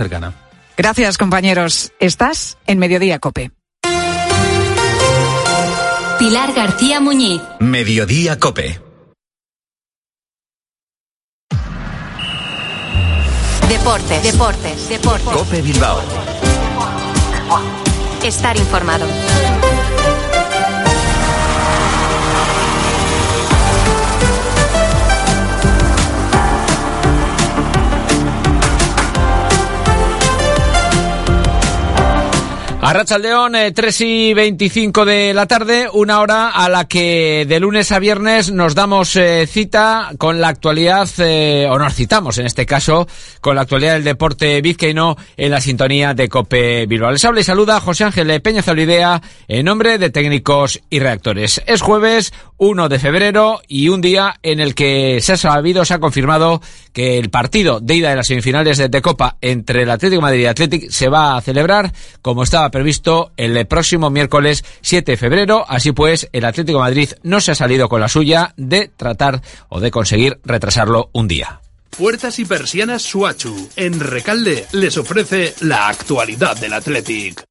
cercana. Gracias, compañeros. Estás en Mediodía Cope. Pilar García Muñiz. Mediodía Cope. Deportes, deportes, deportes. Cope Bilbao. Estar informado. Arracha León, 3 y 25 de la tarde, una hora a la que de lunes a viernes nos damos eh, cita con la actualidad, eh, o nos citamos en este caso, con la actualidad del deporte vizcaíno en la sintonía de Cope Bilbao. Les habla y saluda José Ángel Peña Zolidea en nombre de técnicos y reactores. Es jueves 1 de febrero y un día en el que se ha sabido, se ha confirmado que el partido de ida de las semifinales de, de Copa entre el Atlético de Madrid y Atlético se va a celebrar como estaba previsto el próximo miércoles 7 de febrero. Así pues, el Atlético de Madrid no se ha salido con la suya de tratar o de conseguir retrasarlo un día. Puertas y persianas Suachu. En Recalde les ofrece la actualidad del Athletic.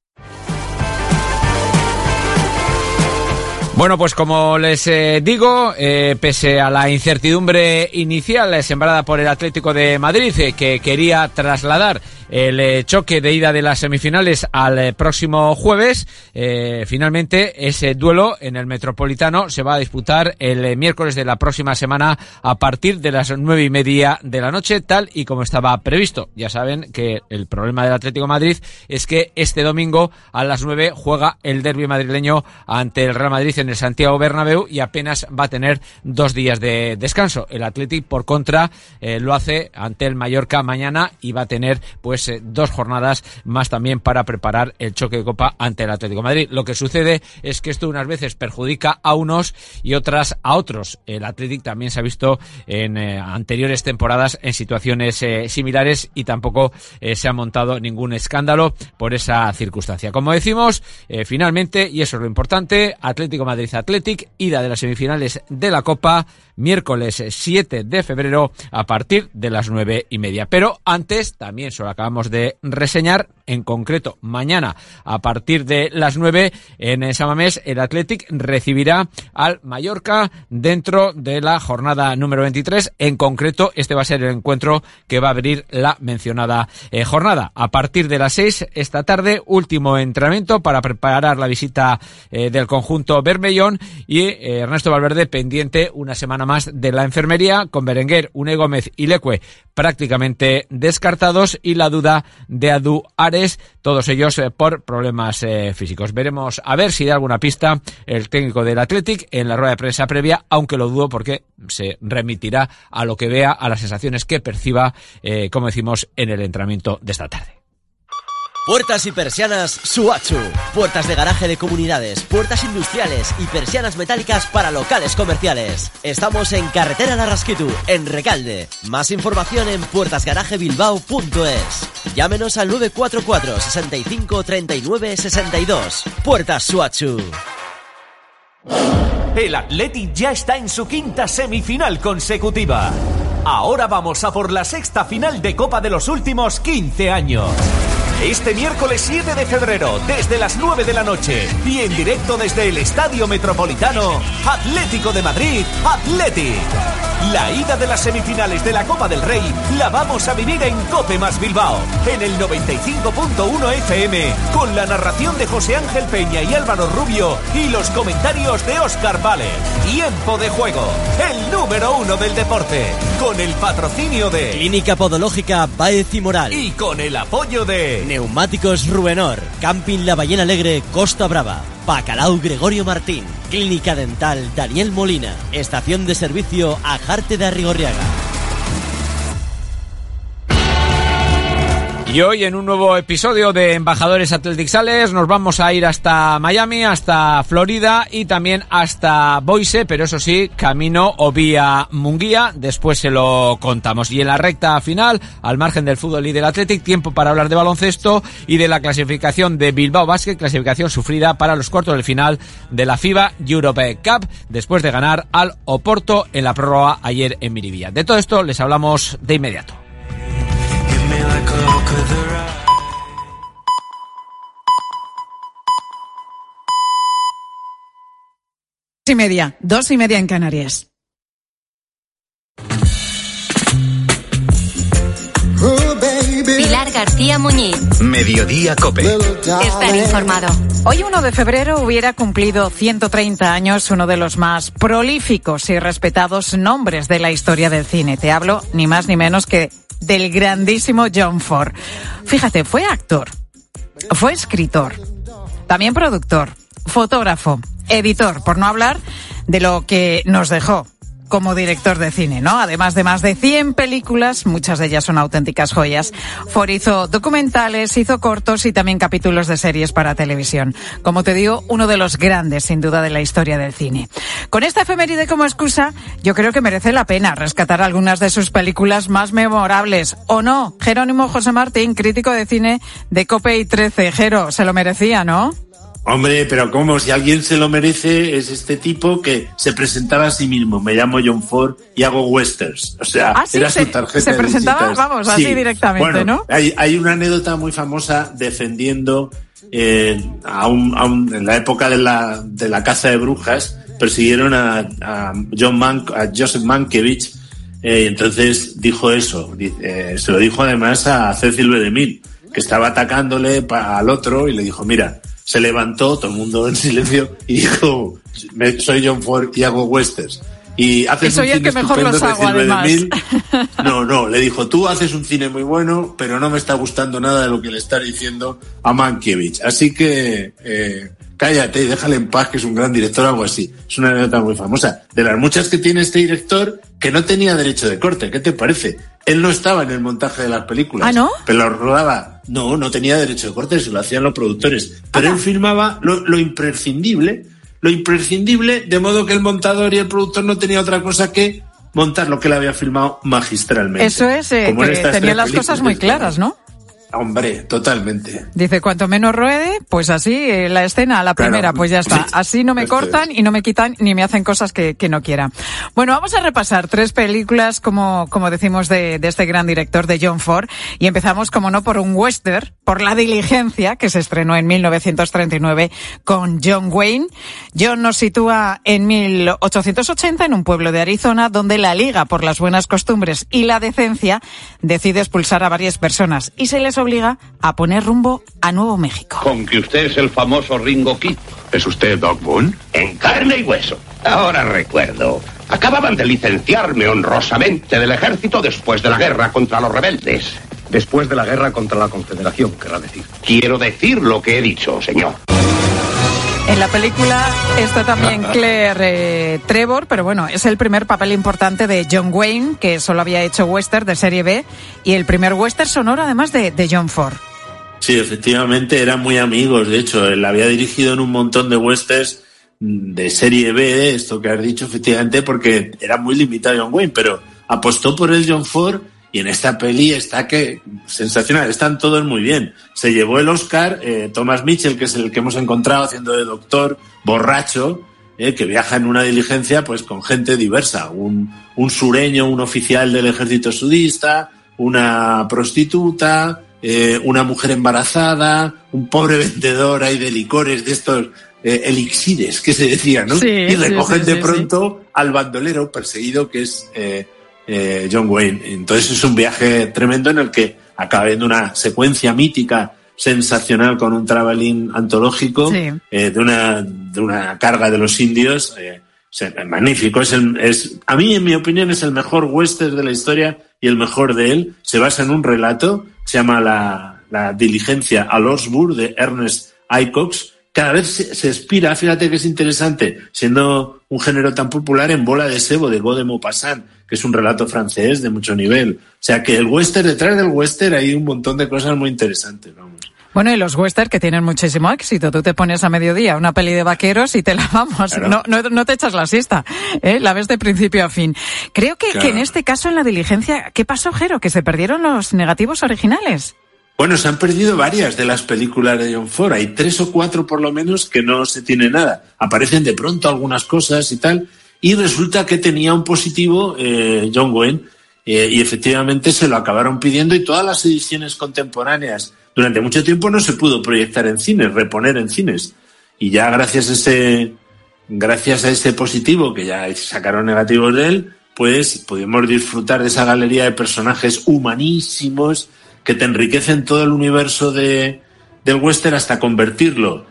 Bueno, pues como les eh, digo, eh, pese a la incertidumbre inicial sembrada por el Atlético de Madrid, eh, que quería trasladar el eh, choque de ida de las semifinales al eh, próximo jueves. Eh, finalmente, ese duelo en el Metropolitano se va a disputar el miércoles de la próxima semana a partir de las nueve y media de la noche, tal y como estaba previsto. Ya saben que el problema del Atlético Madrid es que este domingo a las nueve juega el derby madrileño ante el Real Madrid en el Santiago Bernabéu y apenas va a tener dos días de descanso. El Atlético, por contra, lo hace ante el Mallorca mañana y va a tener pues dos jornadas más también para preparar el choque de Copa ante el Atlético Madrid. Lo que sucede es que esto unas veces perjudica a unos y otras a otros. El Atlético también se ha visto en eh, anteriores temporadas en situaciones eh, similares y tampoco eh, se ha montado ningún escándalo por esa circunstancia. Como decimos, finalmente, y eso es lo importante, Atlético Madrid Athletic, ida de las semifinales de la Copa, miércoles 7 de febrero a partir de las nueve y media. Pero antes, también solo acabamos de reseñar, en concreto mañana a partir de las 9 en Samamés, el Athletic recibirá al Mallorca dentro de la jornada número 23. En concreto, este va a ser el encuentro que va a abrir la mencionada eh, jornada. A partir de las 6 esta tarde, último entrenamiento para preparar la visita eh, del conjunto Bermellón y eh, Ernesto Valverde pendiente una semana más de la enfermería con Berenguer, Une Gómez y Leque prácticamente descartados y la duda de Adu Ares, todos ellos eh, por problemas eh, físicos. Veremos a ver si da alguna pista el técnico del Athletic en la rueda de prensa previa, aunque lo dudo porque se remitirá a lo que vea, a las sensaciones que perciba, eh, como decimos, en el entrenamiento de esta tarde. Puertas y persianas Suachu. Puertas de garaje de comunidades, puertas industriales y persianas metálicas para locales comerciales. Estamos en Carretera Larrasquitu, en Recalde. Más información en puertasgarajebilbao.es. Llámenos al 944 65 39 62. Puertas Suachu. El Athletic ya está en su quinta semifinal consecutiva. Ahora vamos a por la sexta final de Copa de los últimos 15 años. Este miércoles 7 de febrero, desde las 9 de la noche y en directo desde el Estadio Metropolitano, Atlético de Madrid, Athletic. La ida de las semifinales de la Copa del Rey la vamos a vivir en Cope más Bilbao, en el 95.1 FM, con la narración de José Ángel Peña y Álvaro Rubio y los comentarios de Oscar Vale. Tiempo de juego, el número uno del deporte, con el patrocinio de Clínica Podológica Baez y Moral. y con el apoyo de Neumáticos Rubenor, Camping La Ballena Alegre, Costa Brava, Bacalao Gregorio Martín, Clínica Dental Daniel Molina, Estación de Servicio Ajarte de Arrigorriaga. Y hoy en un nuevo episodio de Embajadores Athletic Sales nos vamos a ir hasta Miami, hasta Florida y también hasta Boise, pero eso sí, camino o vía Munguía, después se lo contamos. Y en la recta final, al margen del fútbol y del Athletic, tiempo para hablar de baloncesto y de la clasificación de Bilbao Basket, clasificación sufrida para los cuartos del final de la FIBA Europe Cup, después de ganar al Oporto en la prórroga ayer en Miribilla. De todo esto les hablamos de inmediato. Y media, dos y media en Canarias. Pilar García Muñiz. Mediodía Cope. Estar informado. Hoy 1 de febrero hubiera cumplido 130 años uno de los más prolíficos y respetados nombres de la historia del cine. Te hablo ni más ni menos que del grandísimo John Ford. Fíjate, fue actor, fue escritor, también productor, fotógrafo, editor, por no hablar de lo que nos dejó como director de cine, ¿no? Además de más de 100 películas, muchas de ellas son auténticas joyas. Ford hizo documentales, hizo cortos y también capítulos de series para televisión. Como te digo, uno de los grandes, sin duda, de la historia del cine. Con esta efeméride como excusa, yo creo que merece la pena rescatar algunas de sus películas más memorables. ¿O no? Jerónimo José Martín, crítico de cine de Cope y 13. Jero, se lo merecía, ¿no? Hombre, pero ¿cómo? Si alguien se lo merece, es este tipo que se presentaba a sí mismo. Me llamo John Ford y hago westerns. O sea, Ah, sí, era su tarjeta se presentaba, vamos, así directamente, Bueno, ¿no? Hay, hay una anécdota muy famosa defendiendo eh, a un, a un- en la época de la, de la caza de brujas, persiguieron a, a John Man, a Joseph Mankiewicz, eh, y entonces dice eso. Eh, se lo dijo además a Cecil B. DeMille, que estaba atacándole pa- al otro y le dijo, mira, se levantó, todo el mundo en silencio, y dijo, "Me- soy John Ford y hago westerns. Y haces soy un el cine que mejor los hago, además. DeMille". No, no, le dijo, tú haces un cine muy bueno, pero no me está gustando nada de lo que le estás diciendo a Mankiewicz. Así que eh, cállate y déjale en paz, que es un gran director, algo así. Es una anécdota muy famosa. De las muchas que tiene este director, que no tenía derecho de corte, ¿qué te parece? Él no estaba en el montaje de las películas. ¿Ah, no? Pero lo rodaba. No, no tenía derecho de corte, se lo hacían los productores. Pero él filmaba lo, lo imprescindible, lo imprescindible, de modo que el montador y el productor no tenía otra cosa que montar lo que él había filmado magistralmente. Eso es, eh, que tenía las cosas muy claras, ¿no? Hombre, totalmente. Dice, cuanto menos ruede, pues así, eh, la escena, la Claro. primera, pues ya está. Sí. Así no me cortan y no me quitan ni me hacen cosas que, que no quiera. Bueno, vamos a repasar tres películas, como, como decimos, de, de este gran director, de John Ford. Y empezamos, como no, por un western, por La Diligencia, que se estrenó en 1939 con John Wayne. John nos sitúa en 1880 en un pueblo de Arizona, donde la Liga por las Buenas Costumbres y la Decencia decide expulsar a varias personas y se les obliga a poner rumbo a Nuevo México. Con que usted es el famoso Ringo Kid. ¿Es usted Doc Boone? En carne y hueso. Ahora recuerdo. Acababan de licenciarme honrosamente del ejército después de la guerra contra los rebeldes. Después de la guerra contra la Confederación, querrá decir. Quiero decir lo que he dicho, señor. En la película está también Claire eh, Trevor, pero bueno, es el primer papel importante de John Wayne, que solo había hecho western de serie B, y el primer western sonoro además de, de John Ford. Sí, efectivamente, eran muy amigos. De hecho, él había dirigido en un montón de westerns de serie B, esto que has dicho, efectivamente, porque era muy limitado John Wayne, pero apostó por el John Ford y en esta peli está que sensacional, están todos muy bien. Se llevó el Oscar eh, Thomas Mitchell, que es el que hemos encontrado haciendo de doctor borracho, eh, que viaja en una diligencia pues con gente diversa, un, un sureño, un oficial del ejército sudista, una prostituta, eh, una mujer embarazada, un pobre vendedor ahí de licores de estos eh, elixires que se decía, ¿no? Sí, y recogen sí, de pronto al bandolero perseguido que es eh, eh, John Wayne. Entonces es un viaje tremendo en el que acaba viendo una secuencia mítica sensacional con un traveling antológico Sí. eh, de, una, de una carga de los indios. eh, o sea, magnífico. Es el, es, a mí, en mi opinión, es el mejor western de la historia y el mejor de él. Se basa en un relato, se llama La, la diligencia a Lordsburg de Ernest Icox. Cada vez se, se expira, fíjate que es interesante, siendo un género tan popular en Bola de Sebo de de Maupassant, que es un relato francés de mucho nivel. O sea que el western, detrás del western hay un montón de cosas muy interesantes, vamos. Bueno, y los western que tienen muchísimo éxito. Tú te pones a mediodía una peli de vaqueros y te la vamos. Claro. No, no, no te echas la siesta. ¿eh? La ves de principio a fin. Creo que, Claro. que en este caso, en la diligencia, ¿qué pasó, Jero? Que se perdieron los negativos originales. Bueno, se han perdido varias de las películas de John Ford. Hay tres o cuatro por lo menos que no se tiene nada. Aparecen de pronto algunas cosas y tal. Y resulta que tenía un positivo eh, John Wayne. eh, y efectivamente se lo acabaron pidiendo y todas las ediciones contemporáneas durante mucho tiempo no se pudo proyectar en cines, reponer en cines. Y ya gracias a ese, gracias a ese positivo que ya sacaron negativos de él, pues pudimos disfrutar de esa galería de personajes humanísimos que te enriquecen todo el universo de, del western hasta convertirlo,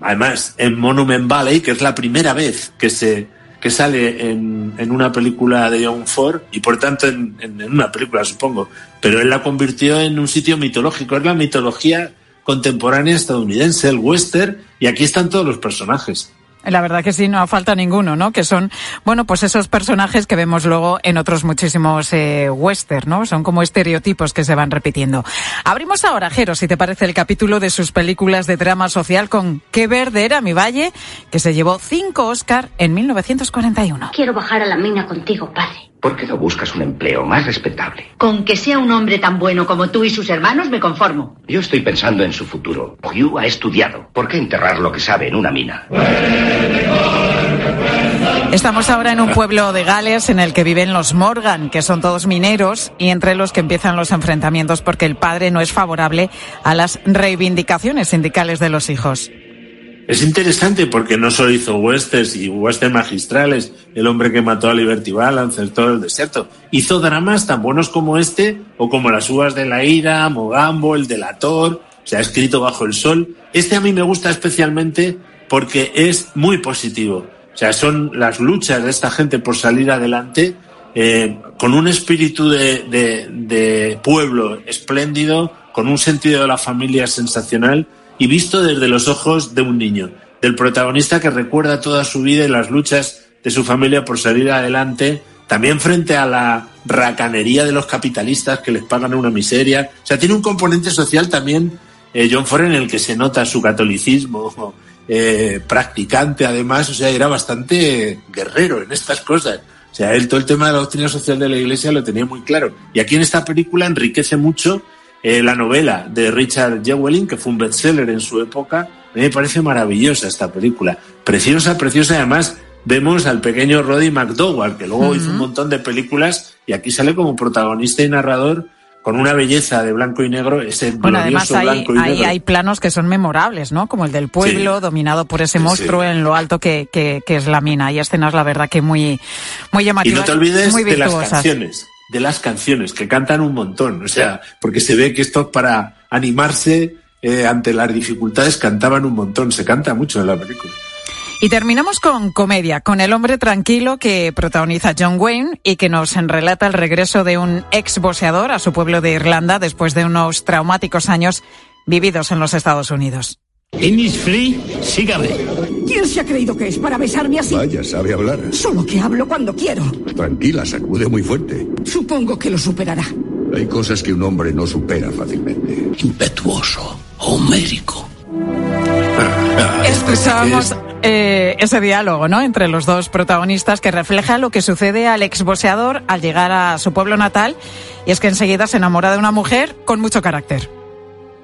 además, en Monument Valley, que es la primera vez que se que sale en, en una película de John Ford y por tanto en, en, una película, supongo, pero él la convirtió en un sitio mitológico, es la mitología contemporánea estadounidense, el western, y aquí están todos los personajes. La verdad que sí, no falta ninguno, ¿no? Que son, bueno, pues esos personajes que vemos luego en otros muchísimos eh, western, ¿no? Son como estereotipos que se van repitiendo. Abrimos ahora, Jero, si te parece, el capítulo de sus películas de drama social con Qué verde era mi valle, que se llevó cinco Oscar en 1941. Quiero bajar a la mina contigo, padre. ¿Por qué no buscas un empleo más respetable? Con que sea un hombre tan bueno como tú y sus hermanos me conformo. Yo estoy pensando en su futuro. Hugh ha estudiado. ¿Por qué enterrar lo que sabe en una mina? Estamos ahora en un pueblo de Gales en el que viven los Morgan, que son todos mineros y entre los que empiezan los enfrentamientos porque el padre no es favorable a las reivindicaciones sindicales de los hijos. Es interesante porque no solo hizo westerns y westerns magistrales, El hombre que mató a Liberty Balance, todo el desierto. Hizo dramas tan buenos como este o como Las uvas de la ira, Mogambo, El delator, se ha escrito Bajo el sol. Este a mí me gusta especialmente porque es muy positivo. O sea, son las luchas de esta gente por salir adelante eh, con un espíritu de, de, de pueblo espléndido, con un sentido de la familia sensacional y visto desde los ojos de un niño, del protagonista que recuerda toda su vida y las luchas de su familia por salir adelante, también frente a la racanería de los capitalistas que les pagan una miseria. O sea, tiene un componente social también, eh, John Ford, en el que se nota su catolicismo eh, practicante, además, o sea, era bastante guerrero en estas cosas. O sea, él todo el tema de la doctrina social de la Iglesia lo tenía muy claro. Y aquí en esta película enriquece mucho eh, la novela de Richard Jewelin, que fue un bestseller en su época. A mí me parece maravillosa esta película. Preciosa, preciosa. Además, vemos al pequeño Roddy McDowell, que luego uh -huh. hizo un montón de películas y aquí sale como protagonista y narrador con una belleza de blanco y negro, ese bueno, además hay, blanco y hay, negro. hay, planos que son memorables, ¿no? Como el del pueblo, Sí. dominado por ese monstruo sí. en lo alto que, que, que es la mina. Hay escenas, la verdad, que muy, muy Y llamativas. no te olvides muy de las canciones, de las canciones, que cantan un montón. O sea, porque se ve que esto para animarse eh, ante las dificultades cantaban un montón. Se canta mucho en la película. Y terminamos con comedia, con El hombre tranquilo que protagoniza John Wayne y que nos relata el regreso de un ex boxeador a su pueblo de Irlanda después de unos traumáticos años vividos en los Estados Unidos. Innisfree, sígame. ¿Quién se ha creído que es para besarme así? Vaya, sabe hablar. Solo que hablo cuando quiero. Tranquila, sacude muy fuerte. Supongo que lo superará. Hay cosas que un hombre no supera fácilmente. Impetuoso, homérico. Escuchábamos eh, ese diálogo, ¿no? Entre los dos protagonistas que refleja lo que sucede al exboxeador al llegar a su pueblo natal y es que enseguida se enamora de una mujer con mucho carácter.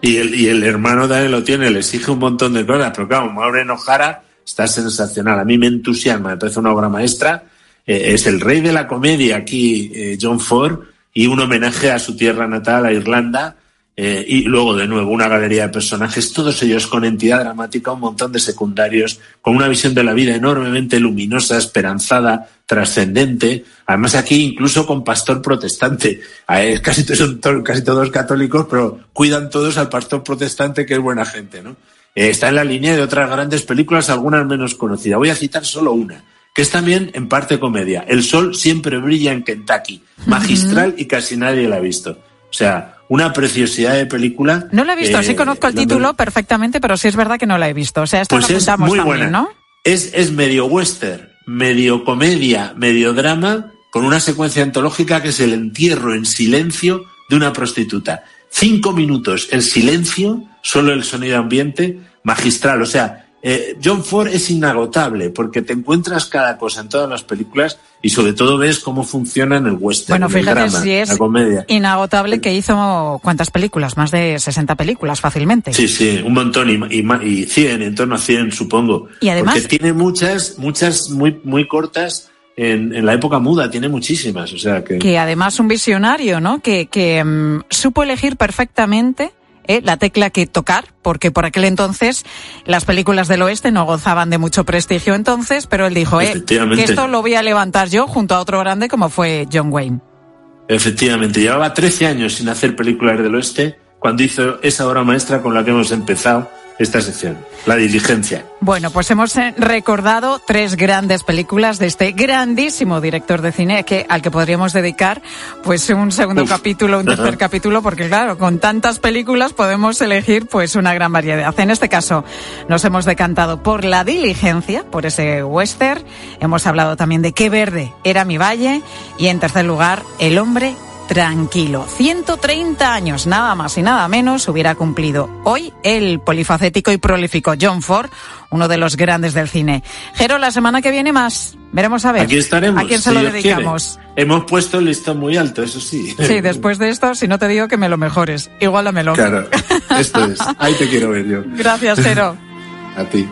Y el, y el hermano también lo tiene, le exige un montón de cosas, pero claro, Maureen O'Hara está sensacional. A mí me entusiasma, me parece una obra maestra. Eh, es el rey de la comedia aquí, eh, John Ford, y un homenaje a su tierra natal, a Irlanda. Eh, y luego, de nuevo, una galería de personajes, todos ellos con entidad dramática, un montón de secundarios, con una visión de la vida enormemente luminosa, esperanzada, trascendente. Además, aquí incluso con pastor protestante. Eh, casi, todos son casi todos católicos, pero cuidan todos al pastor protestante, que es buena gente, ¿no? Eh, está en la línea de otras grandes películas, algunas menos conocidas. Voy a citar solo una, que es también en parte comedia. El sol siempre brilla en Kentucky. Magistral y casi nadie la ha visto. O sea, una preciosidad de película. No la he visto, eh, sí conozco el título perfectamente, pero sí es verdad que no la he visto. O sea, esta Pues la es apuntamos muy también, buena. ¿no? Es, es medio western, medio comedia, medio drama, con una secuencia antológica que es el entierro en silencio de una prostituta. Cinco minutos en silencio, solo el sonido ambiente, magistral. O sea, eh, John Ford es inagotable porque te encuentras cada cosa en todas las películas y sobre todo ves cómo funciona en el western, Bueno, el fíjate drama, si es la comedia. inagotable que hizo cuántas películas, más de 60 películas fácilmente. Sí, sí, un montón y, y, y 100, en torno a 100 supongo. Y además- Porque tiene muchas, muchas muy, muy cortas en, en la época muda, tiene muchísimas. O sea que. Que además un visionario, ¿no? Que, que mm, supo elegir perfectamente ¿eh? la tecla que tocar, porque por aquel entonces las películas del oeste no gozaban de mucho prestigio entonces, pero él dijo, eh, que esto lo voy a levantar yo junto a otro grande como fue John Wayne. Efectivamente, llevaba 13 años sin hacer películas del oeste cuando hizo esa obra maestra con la que hemos empezado esta sección, La Diligencia. Bueno, pues hemos eh, recordado tres grandes películas de este grandísimo director de cine que, al que podríamos dedicar pues un segundo Uf. capítulo, un tercer capítulo, porque claro, con tantas películas podemos elegir pues una gran variedad. En este caso nos hemos decantado por La Diligencia, por ese western. Hemos hablado también de Qué verde era mi valle y en tercer lugar El hombre tranquilo. 130 años, nada más y nada menos, hubiera cumplido hoy el polifacético y prolífico John Ford, uno de los grandes del cine. Jero, la semana que viene más. Veremos a ver. Aquí estaremos. ¿A quién se si lo dedicamos? quiere. Hemos puesto el listón muy alto, eso sí. Sí, después de esto, si no te digo que me lo mejores, igualamelo. Claro, esto es. Ahí te quiero ver yo. Gracias, Jero. A ti.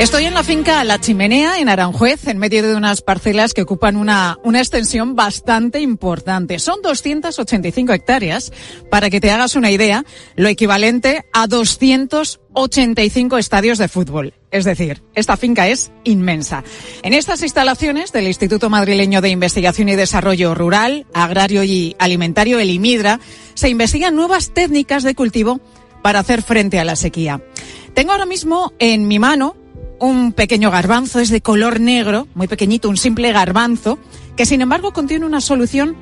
Estoy en la finca La Chimenea, en Aranjuez, en medio de unas parcelas que ocupan una, una extensión bastante importante. Son 285 hectáreas, para que te hagas una idea, lo equivalente a 285 estadios de fútbol. Es decir, esta finca es inmensa. En estas instalaciones del Instituto Madrileño de Investigación y Desarrollo Rural, Agrario y Alimentario, el IMIDRA, se investigan nuevas técnicas de cultivo para hacer frente a la sequía. Tengo ahora mismo en mi mano un pequeño garbanzo, es de color negro, muy pequeñito, un simple garbanzo, que sin embargo contiene una solución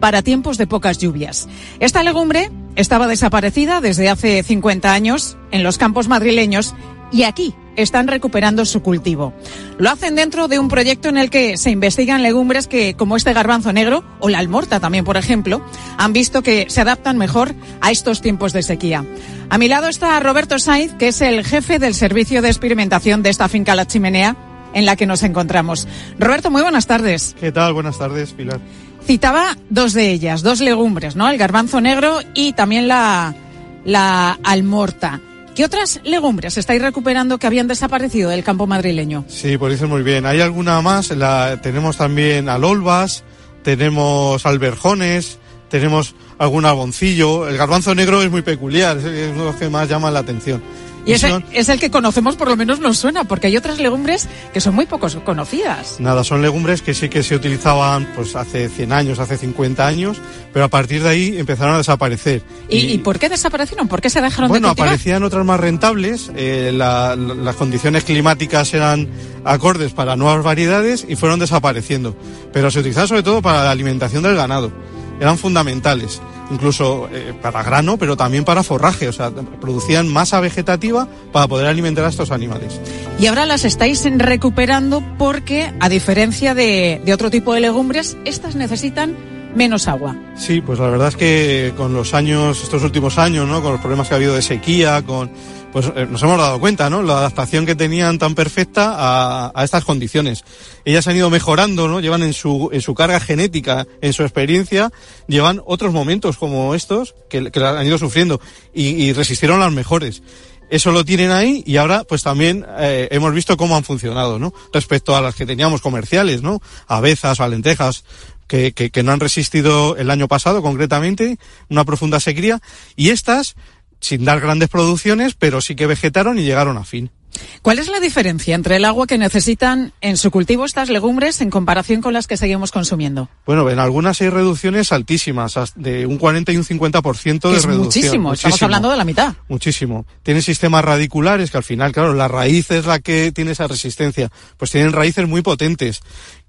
para tiempos de pocas lluvias. Esta legumbre estaba desaparecida desde hace 50 años en los campos madrileños y aquí están recuperando su cultivo. Lo hacen dentro de un proyecto en el que se investigan legumbres que, como este garbanzo negro o la almorta también, por ejemplo, han visto que se adaptan mejor a estos tiempos de sequía. A mi lado está Roberto Saiz, que es el jefe del servicio de experimentación de esta finca La Chimenea en la que nos encontramos. Roberto, muy buenas tardes. ¿Qué tal? Buenas tardes, Pilar. Citaba dos de ellas, dos legumbres, ¿no? El garbanzo negro y también la, la almorta. ¿Qué otras legumbres estáis recuperando que habían desaparecido del campo madrileño? Sí, pues dices muy bien. Hay alguna más. La, tenemos también alolvas, tenemos alberjones, tenemos algún alboncillo. El garbanzo negro es muy peculiar, es uno que más llama la atención. Y ese son- es el que conocemos, por lo menos nos suena, porque hay otras legumbres que son muy pocos conocidas. Nada, son legumbres que sí que se utilizaban pues hace 100 años, hace 50 años, pero a partir de ahí empezaron a desaparecer. ¿Y, y por qué desaparecieron? ¿Por qué se dejaron Bueno, de cultivar? aparecían otras más rentables, eh, la- la- las condiciones climáticas eran acordes para nuevas variedades y fueron desapareciendo. Pero se utilizaban sobre todo para la alimentación del ganado. Eran fundamentales, incluso eh, para grano, pero también para forraje. O sea, producían masa vegetativa para poder alimentar a estos animales. Y ahora las estáis recuperando porque, a diferencia de, de otro tipo de legumbres, estas necesitan menos agua. Sí, pues la verdad es que con los años, estos últimos años, ¿no? Con los problemas que ha habido de sequía, con, pues eh, nos hemos dado cuenta, ¿no? La adaptación que tenían tan perfecta a, a estas condiciones. Ellas han ido mejorando, ¿no? Llevan en su, en su carga genética, en su experiencia, llevan otros momentos como estos que, que han ido sufriendo y, y resistieron las mejores. Eso lo tienen ahí y ahora pues también eh, hemos visto cómo han funcionado, ¿no? Respecto a las que teníamos comerciales, ¿no? Avezas o lentejas que, que, que no han resistido el año pasado concretamente, una profunda sequía, y estas sin dar grandes producciones, pero sí que vegetaron y llegaron a fin. ¿Cuál es la diferencia entre el agua que necesitan en su cultivo estas legumbres en comparación con las que seguimos consumiendo? Bueno, en algunas hay reducciones altísimas, de un 40 y un 50% Que de es reducción. muchísimo, estamos Muchísimo. hablando de la mitad. Muchísimo. Tienen sistemas radiculares que al final, claro, la raíz es la que tiene esa resistencia. Pues tienen raíces muy potentes,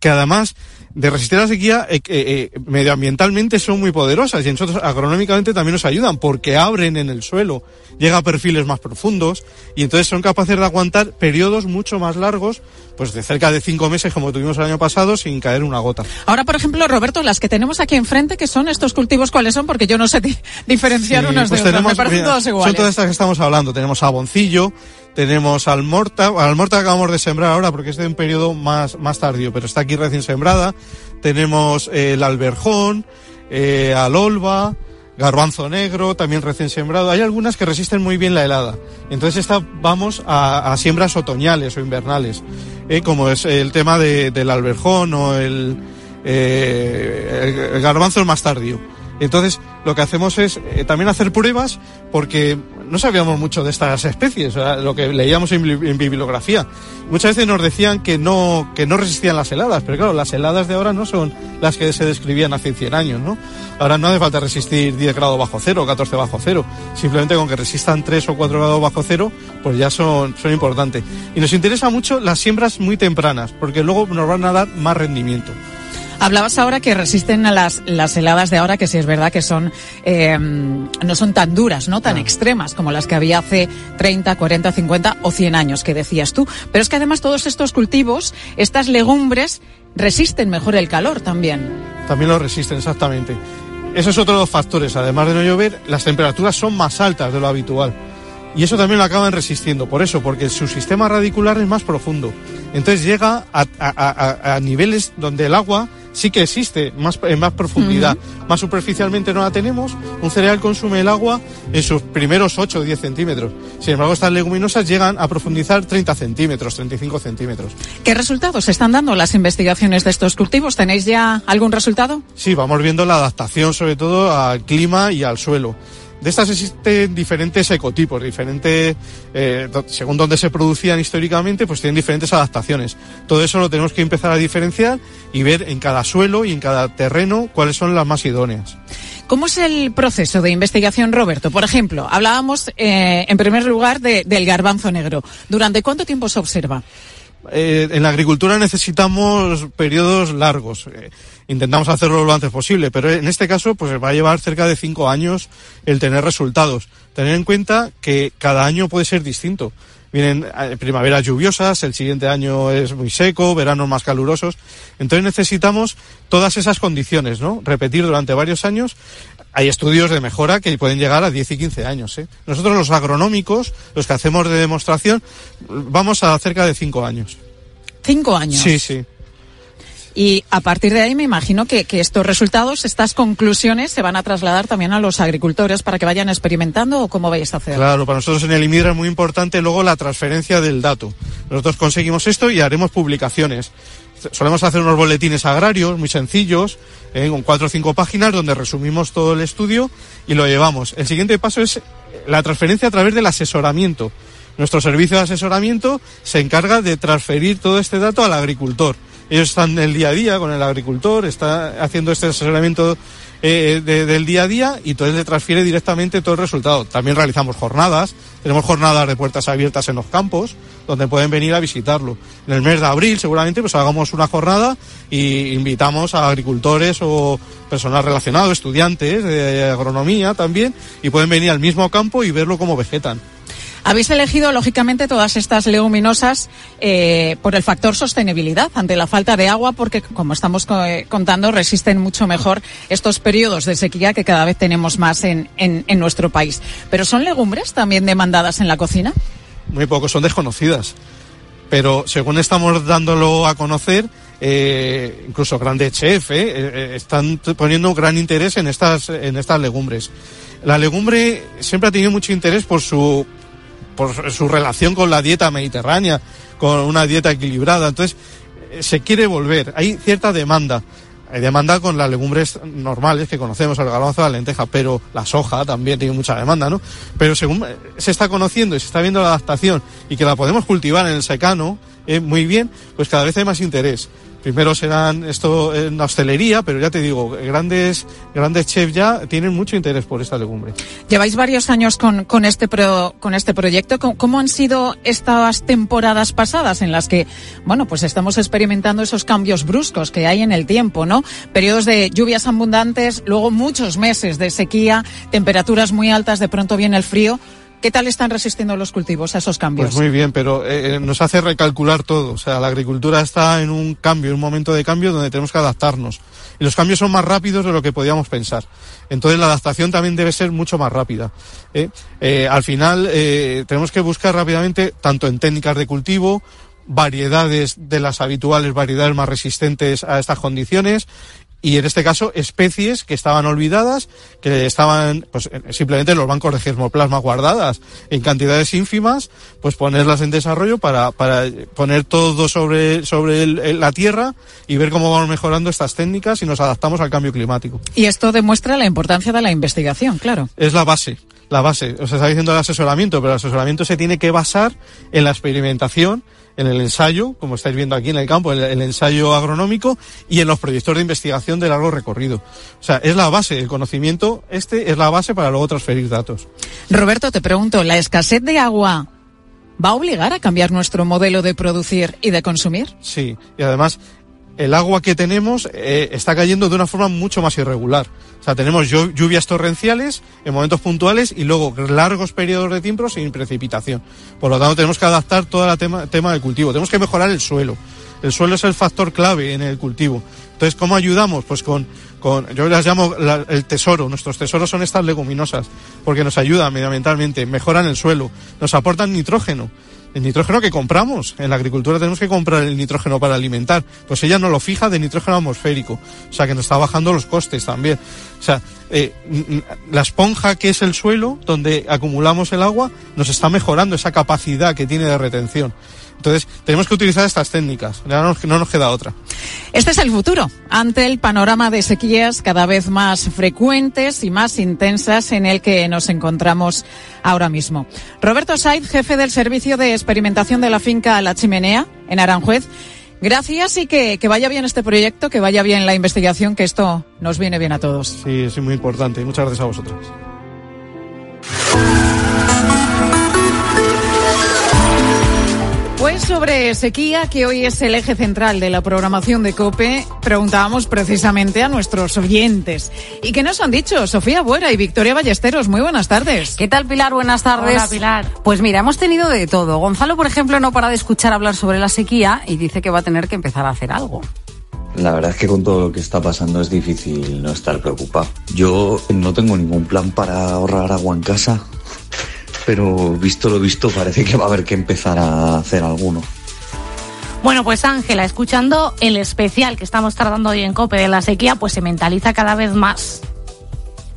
que además de resistir la sequía, eh, eh, eh, medioambientalmente son muy poderosas y nosotros agronómicamente también nos ayudan porque abren en el suelo, llega a perfiles más profundos y entonces son capaces de aguantar periodos mucho más largos, pues de cerca de cinco meses como tuvimos el año pasado sin caer una gota. Ahora, por ejemplo, Roberto, las que tenemos aquí enfrente, que son estos cultivos, ¿cuáles son? Porque yo no sé di- diferenciar Sí, unos pues de otros. Me tenemos, parecen mira, todos iguales. Son todas estas que estamos hablando. Tenemos aboncillo, tenemos almorta, almorta que acabamos de sembrar ahora porque es de un periodo más, más tardío, pero está aquí recién sembrada. Tenemos eh, el alberjón, eh, garbanzo negro, también recién sembrado. Hay algunas que resisten muy bien la helada. Entonces esta, vamos a, a siembras otoñales o invernales, eh, como es el tema de, del alberjón o el, eh, el garbanzo el más tardío. Entonces, lo que hacemos es eh, también hacer pruebas porque no sabíamos mucho de estas especies, lo que leíamos en, bibli- en bibliografía. Muchas veces nos decían que no, que no resistían las heladas, pero claro, las heladas de ahora no son las que se describían hace 100 años, ¿no? Ahora no hace falta resistir 10 grados bajo cero o 14 bajo cero. Simplemente con que resistan 3 o 4 grados bajo cero, pues ya son, son importantes. Y nos interesa mucho las siembras muy tempranas, porque luego nos van a dar más rendimiento. Hablabas ahora que resisten a las, las heladas de ahora, que sí es verdad que son eh, no son tan duras, no tan extremas como las que había hace 30, 40, 50 o 100 años que decías tú. Pero es que además todos estos cultivos, estas legumbres, resisten mejor el calor también. También lo resisten, exactamente. Ese es otro de los factores. Además de no llover, las temperaturas son más altas de lo habitual. Y eso también lo acaban resistiendo. Por eso, porque su sistema radicular es más profundo. Entonces llega a, a- a- a niveles donde el agua sí que existe más, en más profundidad. Más superficialmente no la tenemos. Un cereal consume el agua en sus primeros 8 o 10 centímetros. Sin embargo, estas leguminosas llegan a profundizar 30 centímetros, 35 centímetros. ¿Qué resultados están dando las investigaciones de estos cultivos? ¿Tenéis ya algún resultado? Sí, vamos viendo la adaptación sobre todo al clima y al suelo. De estas existen diferentes ecotipos, diferentes, eh, según donde se producían históricamente, pues tienen diferentes adaptaciones. Todo eso lo tenemos que empezar a diferenciar y ver en cada suelo y en cada terreno cuáles son las más idóneas. ¿Cómo es el proceso de investigación, Roberto? Por ejemplo, hablábamos eh, en primer lugar de- del garbanzo negro. ¿Durante cuánto tiempo se observa? Eh, en la agricultura necesitamos periodos largos. Intentamos hacerlo lo antes posible, pero en este caso pues va a llevar cerca de cinco años el tener resultados. Tener en cuenta que cada año puede ser distinto. Vienen eh, primaveras lluviosas, el siguiente año es muy seco, veranos más calurosos. Entonces necesitamos todas esas condiciones, ¿no? Repetir durante varios años. Hay estudios de mejora que pueden llegar a 10 y 15 años. ¿eh? Nosotros los agronómicos, los que hacemos de demostración, vamos a cerca de cinco años. Cinco años. Sí, sí. Y a partir de ahí me imagino que, estos resultados, estas conclusiones, se van a trasladar también a los agricultores para que vayan experimentando o cómo vais a hacer. Claro, para nosotros en el IMIDRA es muy importante luego la transferencia del dato. Nosotros conseguimos esto y haremos publicaciones. Solemos hacer unos boletines agrarios muy sencillos, eh, con cuatro o cinco páginas, donde resumimos todo el estudio y lo llevamos. El siguiente paso es la transferencia a través del asesoramiento. Nuestro servicio de asesoramiento se encarga de transferir todo este dato al agricultor. Ellos están en el día a día con el agricultor, está haciendo este asesoramiento eh, de- del día a día y entonces le transfiere directamente todo el resultado. También realizamos jornadas, tenemos jornadas de puertas abiertas en los campos donde pueden venir a visitarlo. En el mes de abril seguramente pues hagamos una jornada y invitamos a agricultores o personal relacionado, estudiantes de agronomía también y pueden venir al mismo campo y verlo cómo vegetan. Habéis elegido, lógicamente, todas estas leguminosas eh, por el factor sostenibilidad ante la falta de agua, porque, como estamos eh, contando, resisten mucho mejor estos periodos de sequía que cada vez tenemos más en, en, nuestro país. Pero ¿son legumbres también demandadas en la cocina? muy pocos son desconocidas. Pero según estamos dándolo a conocer, eh, incluso grandes chefs están poniendo gran interés en estas, en estas legumbres. La legumbre siempre ha tenido mucho interés por su, por su relación con la dieta mediterránea, con una dieta equilibrada. Entonces, eh, se quiere volver. Hay cierta demanda. Hay demanda con las legumbres normales que conocemos, el garbanzo, la lenteja, pero la soja también tiene mucha demanda, ¿no? Pero según eh, se está conociendo y se está viendo la adaptación y que la podemos cultivar en el secano eh, muy bien, pues cada vez hay más interés. Primero serán esto en la hostelería, pero ya te digo, grandes, grandes chefs ya tienen mucho interés por esta legumbre. Lleváis varios años con, con, este, pro- con este proyecto. ¿Cómo, cómo han sido estas temporadas pasadas en las que, bueno, pues estamos experimentando esos cambios bruscos que hay en el tiempo, ¿no? Periodos de lluvias abundantes, luego muchos meses de sequía, temperaturas muy altas, de pronto viene el frío. ¿Qué tal están resistiendo los cultivos a esos cambios? Pues muy bien, pero eh, nos hace recalcular todo. O sea, la agricultura está en un cambio, en un momento de cambio donde tenemos que adaptarnos. Y los cambios son más rápidos de lo que podíamos pensar. Entonces la adaptación también debe ser mucho más rápida. ¿eh? Eh, al final eh, tenemos que buscar rápidamente, tanto en técnicas de cultivo, variedades de las habituales, variedades más resistentes a estas condiciones y en este caso especies que estaban olvidadas, que estaban pues simplemente en los bancos de germoplasma guardadas en cantidades ínfimas, pues ponerlas en desarrollo para, para poner todo sobre, sobre el, la tierra y ver cómo vamos mejorando estas técnicas y nos adaptamos al cambio climático. Y esto demuestra la importancia de la investigación, claro. Es la base la base. Os está diciendo el asesoramiento, pero el asesoramiento se tiene que basar en la experimentación, en el ensayo, como estáis viendo aquí en el campo, el, el, ensayo agronómico y en los proyectos de investigación de largo recorrido. O sea, es la base, el conocimiento este es la base para luego transferir datos. Roberto, te pregunto, ¿la escasez de agua va a obligar a cambiar nuestro modelo de producir y de consumir? Sí, y además el agua que tenemos eh, está cayendo de una forma mucho más irregular. O sea, tenemos lluvias torrenciales en momentos puntuales y luego largos periodos de tiempo sin precipitación. Por lo tanto, tenemos que adaptar todo el tema, del cultivo. Tenemos que mejorar el suelo. El suelo es el factor clave en el cultivo. Entonces, ¿cómo ayudamos? Pues con, con yo las llamo la, el tesoro. Nuestros tesoros son estas leguminosas, porque nos ayudan medioambientalmente, mejoran el suelo, nos aportan nitrógeno el nitrógeno que compramos. En la agricultura tenemos que comprar el nitrógeno para alimentar. Pues ella no lo fija de nitrógeno atmosférico. O sea, que nos está bajando los costes también. O sea, eh, la esponja que es el suelo, donde acumulamos el agua, nos está mejorando esa capacidad que tiene de retención. Entonces, tenemos que utilizar estas técnicas, no nos, no nos, queda otra. Este es el futuro, ante el panorama de sequías cada vez más frecuentes y más intensas en el que nos encontramos ahora mismo. Roberto Saiz, jefe del Servicio de Experimentación de la finca La Chimenea, en Aranjuez, Gracias y que, que, vaya bien este proyecto, que vaya bien la investigación, que esto nos viene bien a todos. Sí, es muy importante. Muchas gracias a vosotros. Sobre sequía, que hoy es el eje central de la programación de COPE, preguntábamos precisamente a nuestros oyentes. ¿Y qué nos han dicho? Sofía Buera y Victoria Ballesteros, muy buenas tardes. ¿Qué tal, Pilar? Buenas tardes. Hola, Pilar. Pues mira, hemos tenido de todo. Gonzalo, por ejemplo, no para de escuchar hablar sobre la sequía y dice que va a tener que empezar a hacer algo. La verdad es que con todo lo que está pasando es difícil no estar preocupado. Yo no tengo ningún plan para ahorrar agua en casa pero visto lo visto parece que va a haber que empezar a hacer alguno. Bueno, pues Ángela, escuchando el especial que estamos tratando hoy en COPE de la sequía, pues se mentaliza cada vez más.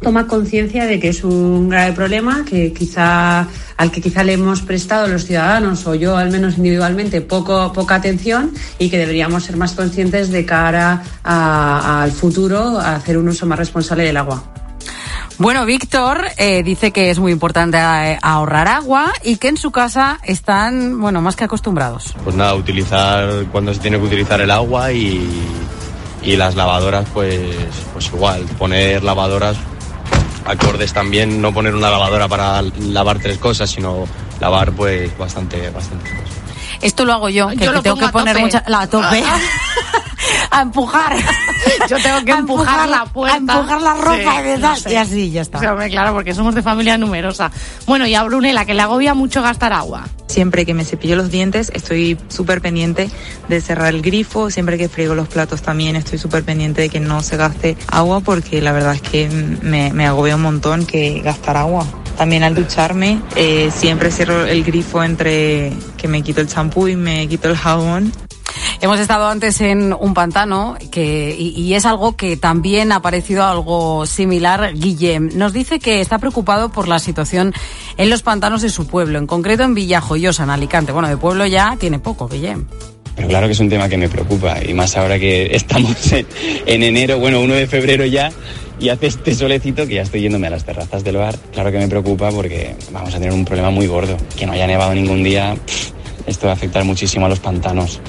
Toma conciencia de que es un grave problema, que quizá al que quizá le hemos prestado los ciudadanos o yo al menos individualmente poco, poca atención y que deberíamos ser más conscientes de cara a, al futuro a hacer un uso más responsable del agua. Bueno, Víctor eh, dice que es muy importante eh, ahorrar agua y que en su casa están, bueno, más que acostumbrados. Pues nada, utilizar cuando se tiene que utilizar el agua y, y las lavadoras, pues, pues igual, poner lavadoras acordes también, no poner una lavadora para lavar tres cosas, sino lavar pues bastante, bastante cosas. Esto lo hago yo, que, yo lo tengo que poner tope. mucha la tope. a empujar. Yo tengo que A empujar, la puerta. A empujar la ropa Sí, y, no tal, sé. y así ya está. Sí, hombre, claro, porque somos de familia numerosa. Bueno, y a Brunela, que le agobia mucho gastar agua. Siempre que me cepillo los dientes estoy súper pendiente de cerrar el grifo, siempre que friego los platos también estoy súper pendiente de que no se gaste agua porque la verdad es que me, me agobia un montón que gastar agua. También al ducharme eh, siempre cierro el grifo entre que me quito el champú y me quito el jabón. Hemos estado antes en un pantano que, y, es algo que también ha parecido algo similar. Guillem nos dice que está preocupado por la situación en los pantanos de su pueblo, en concreto en Villajoyosa, en Alicante. Bueno, de pueblo ya tiene poco, Guillem. Pero claro que es un tema que me preocupa y más ahora que estamos en, en enero, bueno, 1 de febrero ya y hace este solecito que ya estoy yéndome a las terrazas del bar. Claro que me preocupa porque vamos a tener un problema muy gordo. Que no haya nevado ningún día, esto va a afectar muchísimo a los pantanos.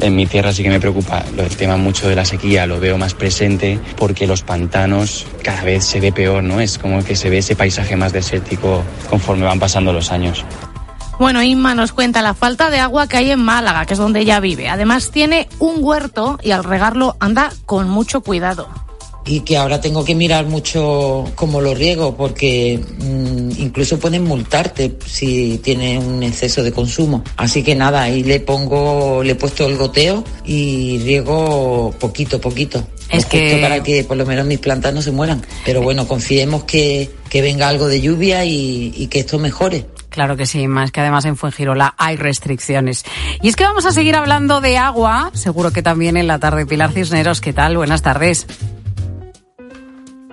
En mi tierra sí que me preocupa del tema mucho de la sequía, lo veo más presente porque los pantanos cada vez se ve peor, ¿no? Es como que se ve ese paisaje más desértico conforme van pasando los años. Bueno, Inma nos cuenta la falta de agua que hay en Málaga, que es donde ella vive. Además tiene un huerto y al regarlo anda con mucho cuidado. Y que ahora tengo que mirar mucho cómo lo riego porque mm, incluso pueden multarte si tienes un exceso de consumo. Así que nada, ahí le pongo, le he puesto el goteo y riego poquito, poquito. Es que- para que por lo menos mis plantas no se mueran. Pero bueno, confiemos que, que venga algo de lluvia y, y que esto mejore. Claro que sí, más que además en Fuengirola hay restricciones. Y es que vamos a seguir hablando de agua, seguro que también en la tarde. Pilar Cisneros, ¿qué tal? Buenas tardes.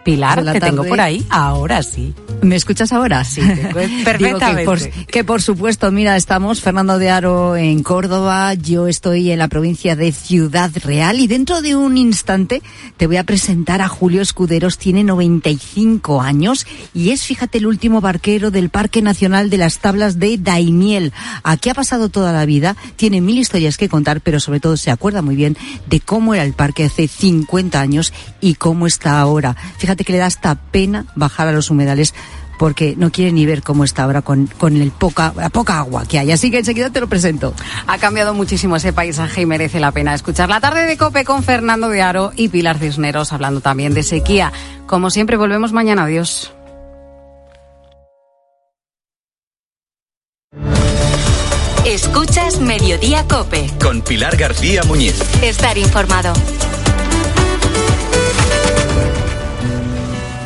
Pilar, te tengo por ahí. Ahora sí. ¿Me escuchas ahora? Sí, perfectamente. que, por, que por supuesto, mira, estamos Fernando de Aro en Córdoba, yo estoy en la provincia de Ciudad Real y dentro de un instante te voy a presentar a Julio Escuderos, tiene 95 años y es, fíjate, el último barquero del Parque Nacional de las Tablas de Daimiel. Aquí ha pasado toda la vida, tiene mil historias que contar, pero sobre todo se acuerda muy bien de cómo era el parque hace 50 años y cómo está ahora. Fíjate que le da hasta pena bajar a los humedales porque no quiere ni ver cómo está ahora con, con el poca, la poca agua que hay. Así que enseguida te lo presento. Ha cambiado muchísimo ese paisaje y merece la pena escuchar la tarde de Cope con Fernando de Aro y Pilar Cisneros hablando también de sequía. Como siempre, volvemos mañana. Adiós. Escuchas Mediodía Cope. Con Pilar García Muñiz. Estar informado.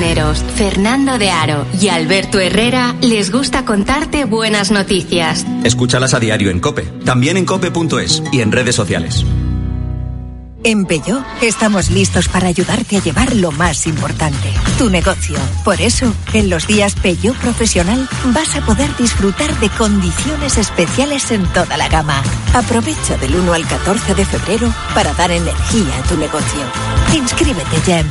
Cisneros, Fernando de Aro y Alberto Herrera les gusta contarte buenas noticias. Escúchalas a diario en COPE, también en cope.es y en redes sociales. En Peugeot estamos listos para ayudarte a llevar lo más importante, tu negocio. Por eso, en los días Peugeot Profesional vas a poder disfrutar de condiciones especiales en toda la gama. Aprovecha del 1 al 14 de febrero para dar energía a tu negocio. Inscríbete ya en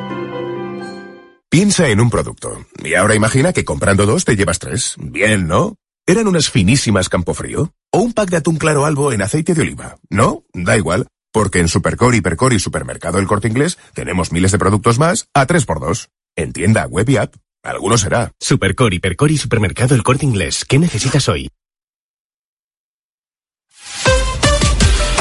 Piensa en un producto. Y ahora imagina que comprando dos te llevas tres. Bien, ¿no? ¿Eran unas finísimas Campofrío? ¿O un pack de atún claro albo en aceite de oliva? No, da igual. Porque en Supercore, Hipercore y Supermercado El Corte Inglés tenemos miles de productos más a 3x2. En tienda, web y app. Alguno será. Supercore, Hipercore y Supermercado El Corte Inglés. ¿Qué necesitas hoy?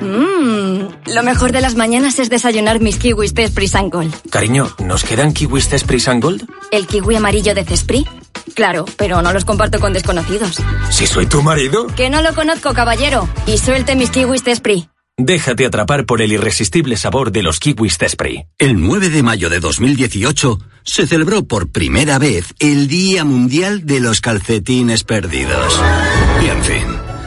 Mmm, lo mejor de las mañanas es desayunar mis kiwis de Esprit Gold. Cariño, ¿nos quedan kiwis de Spray Gold? ¿El kiwi amarillo de Cespri? Claro, pero no los comparto con desconocidos. ¿Si soy tu marido? Que no lo conozco, caballero. Y suelte mis kiwis de Esprit. Déjate atrapar por el irresistible sabor de los kiwis de Spray. El 9 de mayo de 2018 se celebró por primera vez el Día Mundial de los Calcetines Perdidos. Y en fin,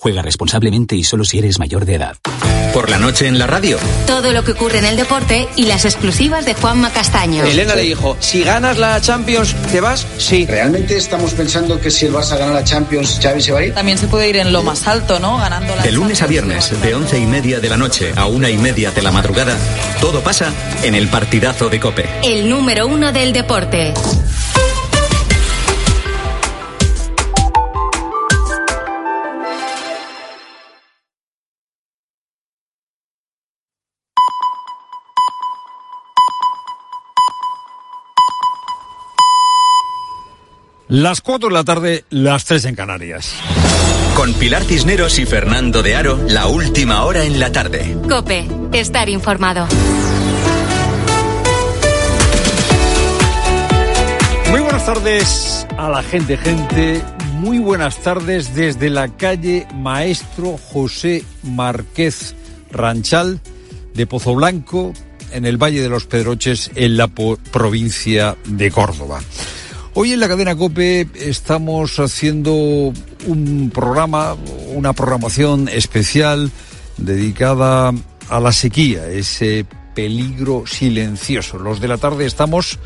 Juega responsablemente y solo si eres mayor de edad. Por la noche en la radio. Todo lo que ocurre en el deporte y las exclusivas de Juanma Castaño. Elena le dijo, si ganas la Champions, ¿te vas? Sí. ¿Realmente estamos pensando que si el Barça gana la Champions, Xavi se va a ir? También se puede ir en lo más alto, ¿no? Ganando la De lunes a viernes, de once y media de la noche a una y media de la madrugada, todo pasa en el partidazo de Cope. El número uno del deporte. Las 4 de la tarde, las 3 en Canarias. Con Pilar Cisneros y Fernando de Aro, la última hora en la tarde. Cope, estar informado. Muy buenas tardes a la gente, gente. Muy buenas tardes desde la calle Maestro José Márquez Ranchal de Pozo Blanco, en el Valle de los Pedroches, en la provincia de Córdoba. Hoy en la cadena Cope estamos haciendo un programa, una programación especial dedicada a la sequía, ese peligro silencioso. Los de la tarde estamos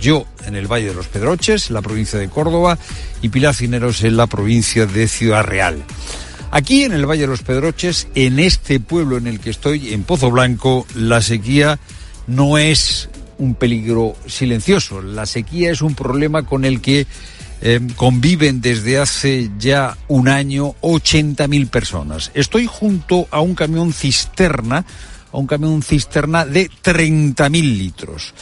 yo en el Valle de los Pedroches, en la provincia de Córdoba, y Pilar Cineros en la provincia de Ciudad Real. Aquí en el Valle de los Pedroches, en este pueblo en el que estoy, en Pozo Blanco, la sequía no es un peligro silencioso. La sequía es un problema con el que eh, conviven desde hace ya un año 80.000 personas. Estoy junto a un camión cisterna, a un camión cisterna de 30.000 litros.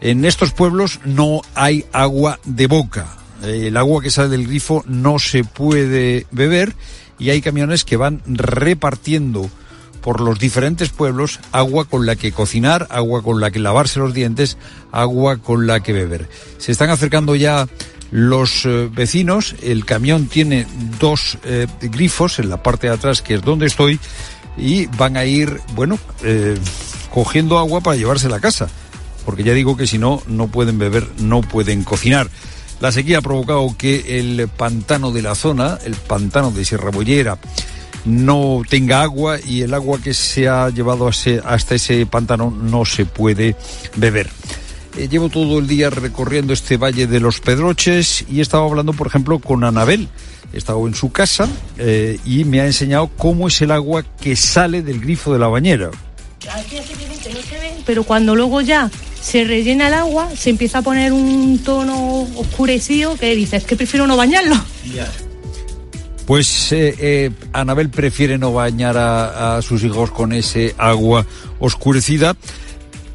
En estos pueblos no hay agua de boca. Eh, El agua que sale del grifo no se puede beber y hay camiones que van repartiendo por los diferentes pueblos agua con la que cocinar, agua con la que lavarse los dientes, agua con la que beber. Se están acercando ya los eh, vecinos, el camión tiene dos eh, grifos en la parte de atrás, que es donde estoy, y van a ir, bueno, eh, cogiendo agua para llevársela a casa, porque ya digo que si no, no pueden beber, no pueden cocinar. La sequía ha provocado que el pantano de la zona, el pantano de Sierra Bollera, no tenga agua y el agua que se ha llevado hasta ese pantano no se puede beber. Eh, llevo todo el día recorriendo este valle de los Pedroches y he estado hablando, por ejemplo, con Anabel. He estado en su casa eh, y me ha enseñado cómo es el agua que sale del grifo de la bañera. Aquí simplemente no se ve, pero cuando luego ya se rellena el agua, se empieza a poner un tono oscurecido que dices que prefiero no bañarlo. Pues eh, eh, Anabel prefiere no bañar a, sus hijos con ese agua oscurecida.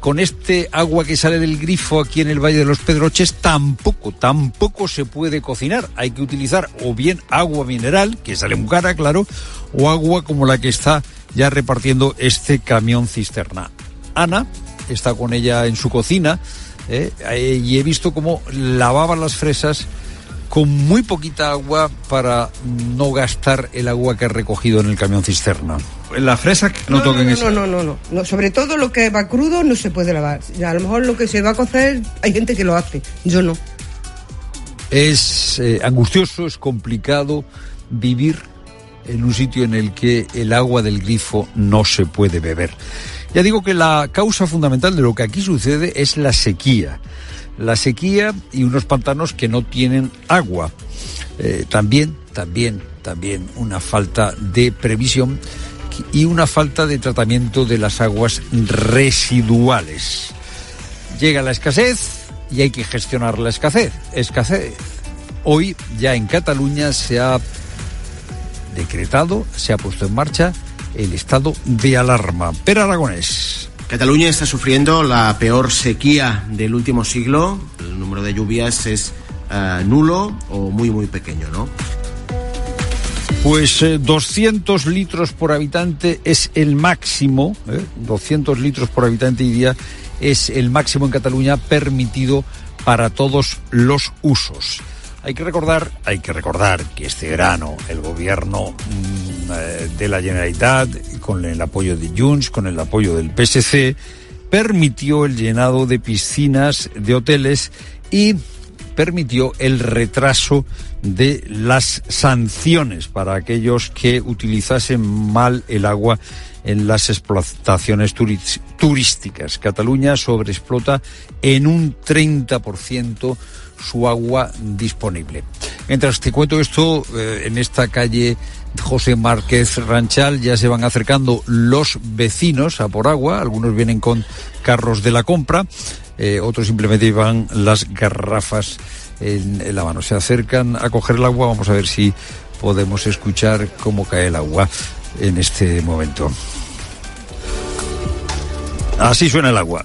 Con este agua que sale del grifo aquí en el Valle de los Pedroches tampoco, tampoco se puede cocinar. Hay que utilizar o bien agua mineral, que sale muy cara, claro, o agua como la que está ya repartiendo este camión cisterna. Ana está con ella en su cocina eh, y he visto cómo lavaban las fresas con muy poquita agua para no gastar el agua que ha recogido en el camión cisterna. La fresa no, toquen no, eso. no, no, no, no. Sobre todo lo que va crudo no se puede lavar. Ya, a lo mejor lo que se va a cocer, hay gente que lo hace. Yo no. Es eh, angustioso, es complicado vivir en un sitio en el que el agua del grifo no se puede beber. Ya digo que la causa fundamental de lo que aquí sucede es la sequía. La sequía y unos pantanos que no tienen agua. Eh, también, también, también una falta de previsión y una falta de tratamiento de las aguas residuales. Llega la escasez y hay que gestionar la escasez. escasez. Hoy ya en Cataluña se ha decretado, se ha puesto en marcha el estado de alarma. Pero Aragonés. Cataluña está sufriendo la peor sequía del último siglo. El número de lluvias es eh, nulo o muy, muy pequeño, ¿no? Pues eh, 200 litros por habitante es el máximo, ¿eh? 200 litros por habitante y día es el máximo en Cataluña permitido para todos los usos. Hay que recordar, hay que recordar que este verano el gobierno de la Generalitat, con el apoyo de Junts, con el apoyo del PSC, permitió el llenado de piscinas de hoteles y permitió el retraso de las sanciones para aquellos que utilizasen mal el agua en las explotaciones turísticas. Cataluña sobreexplota en un 30% su agua disponible. Mientras te cuento esto, eh, en esta calle José Márquez Ranchal ya se van acercando los vecinos a por agua, algunos vienen con carros de la compra, eh, otros simplemente llevan las garrafas en, en la mano. Se acercan a coger el agua, vamos a ver si podemos escuchar cómo cae el agua en este momento. Así suena el agua.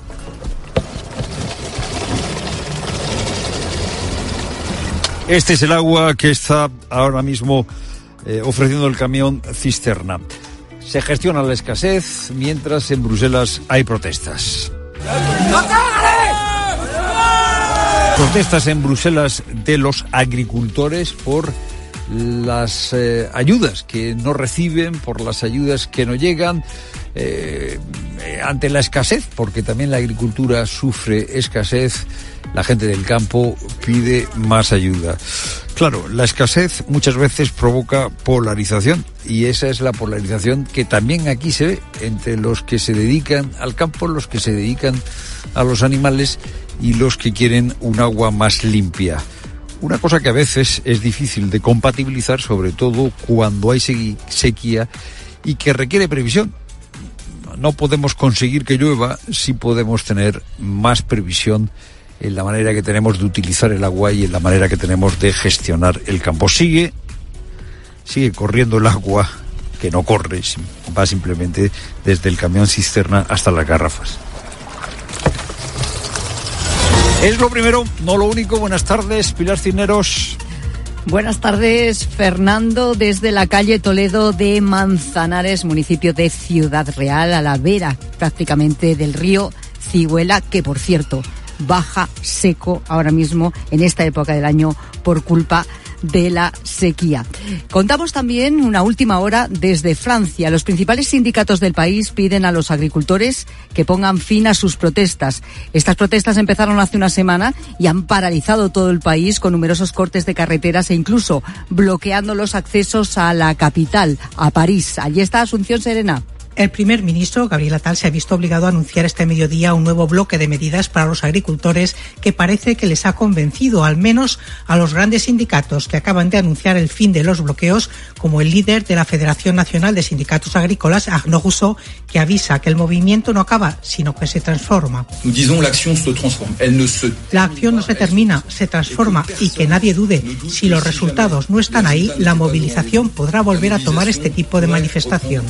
Este es el agua que está ahora mismo eh, ofreciendo el camión cisterna. Se gestiona la escasez mientras en Bruselas hay protestas. Protestas en Bruselas de los agricultores por las eh, ayudas que no reciben, por las ayudas que no llegan, eh, ante la escasez, porque también la agricultura sufre escasez, la gente del campo pide más ayuda. Claro, la escasez muchas veces provoca polarización y esa es la polarización que también aquí se ve entre los que se dedican al campo, los que se dedican a los animales y los que quieren un agua más limpia. Una cosa que a veces es difícil de compatibilizar, sobre todo cuando hay sequía y que requiere previsión. No podemos conseguir que llueva si podemos tener más previsión en la manera que tenemos de utilizar el agua y en la manera que tenemos de gestionar el campo. Sigue, sigue corriendo el agua, que no corre, va simplemente desde el camión cisterna hasta las garrafas. Es lo primero, no lo único. Buenas tardes, Pilar Cineros. Buenas tardes, Fernando, desde la calle Toledo de Manzanares, municipio de Ciudad Real, a la vera prácticamente del río Ciguela, que por cierto baja seco ahora mismo en esta época del año por culpa de de la sequía. Contamos también una última hora desde Francia. Los principales sindicatos del país piden a los agricultores que pongan fin a sus protestas. Estas protestas empezaron hace una semana y han paralizado todo el país con numerosos cortes de carreteras e incluso bloqueando los accesos a la capital, a París. Allí está Asunción Serena. El primer ministro, Gabriel Atal, se ha visto obligado a anunciar este mediodía un nuevo bloque de medidas para los agricultores que parece que les ha convencido, al menos a los grandes sindicatos que acaban de anunciar el fin de los bloqueos, como el líder de la Federación Nacional de Sindicatos Agrícolas, Arnaud Rousseau, que avisa que el movimiento no acaba, sino que se transforma. La acción no se termina, se transforma y que nadie dude, si los resultados no están ahí, la movilización podrá volver a tomar este tipo de manifestación.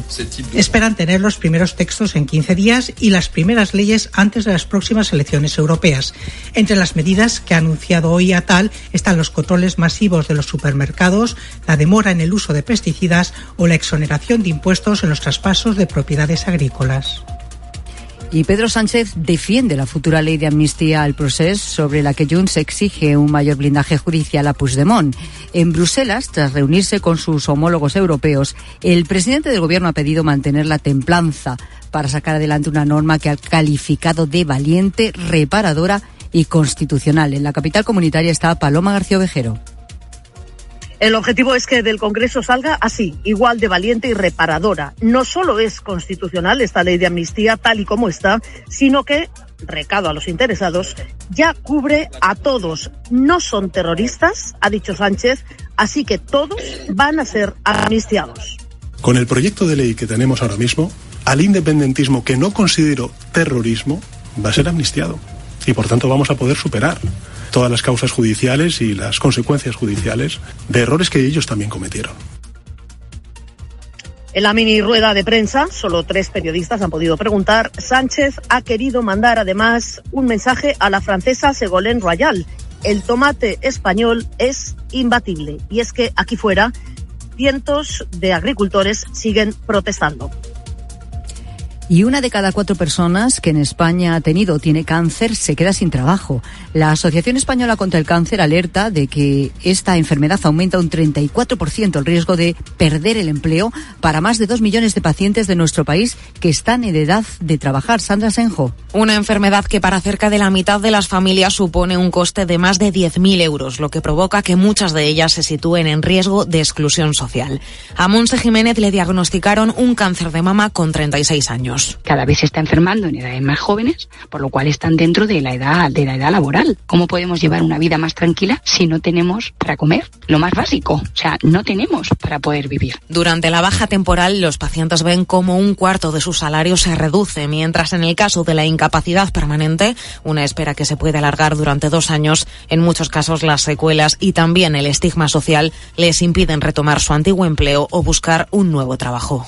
Esperan tener los primeros textos en 15 días y las primeras leyes antes de las próximas elecciones europeas. Entre las medidas que ha anunciado hoy Atal están los controles masivos de los supermercados, la demora en el uso de pesticidas o la exoneración de impuestos en los traspasos de propiedades agrícolas. Y Pedro Sánchez defiende la futura ley de amnistía al proceso sobre la que Junts exige un mayor blindaje judicial a Puigdemont. En Bruselas, tras reunirse con sus homólogos europeos, el presidente del gobierno ha pedido mantener la templanza para sacar adelante una norma que ha calificado de valiente, reparadora y constitucional. En la capital comunitaria está Paloma García Ovejero. El objetivo es que del Congreso salga así, igual de valiente y reparadora. No solo es constitucional esta ley de amnistía tal y como está, sino que, recado a los interesados, ya cubre a todos. No son terroristas, ha dicho Sánchez, así que todos van a ser amnistiados. Con el proyecto de ley que tenemos ahora mismo, al independentismo que no considero terrorismo va a ser amnistiado. Y por tanto vamos a poder superar todas las causas judiciales y las consecuencias judiciales de errores que ellos también cometieron. En la mini rueda de prensa, solo tres periodistas han podido preguntar. Sánchez ha querido mandar además un mensaje a la francesa Segolén Royal. El tomate español es imbatible. Y es que aquí fuera, cientos de agricultores siguen protestando. Y una de cada cuatro personas que en España ha tenido o tiene cáncer se queda sin trabajo. La Asociación Española contra el Cáncer alerta de que esta enfermedad aumenta un 34% el riesgo de perder el empleo para más de dos millones de pacientes de nuestro país que están en edad de trabajar. Sandra Senjo. Una enfermedad que para cerca de la mitad de las familias supone un coste de más de 10.000 euros, lo que provoca que muchas de ellas se sitúen en riesgo de exclusión social. A Monse Jiménez le diagnosticaron un cáncer de mama con 36 años. Cada vez se está enfermando en edades más jóvenes, por lo cual están dentro de la edad de la edad laboral. ¿Cómo podemos llevar una vida más tranquila si no tenemos para comer? Lo más básico, o sea, no tenemos para poder vivir. Durante la baja temporal, los pacientes ven cómo un cuarto de su salario se reduce, mientras en el caso de la incapacidad permanente, una espera que se puede alargar durante dos años, en muchos casos las secuelas y también el estigma social les impiden retomar su antiguo empleo o buscar un nuevo trabajo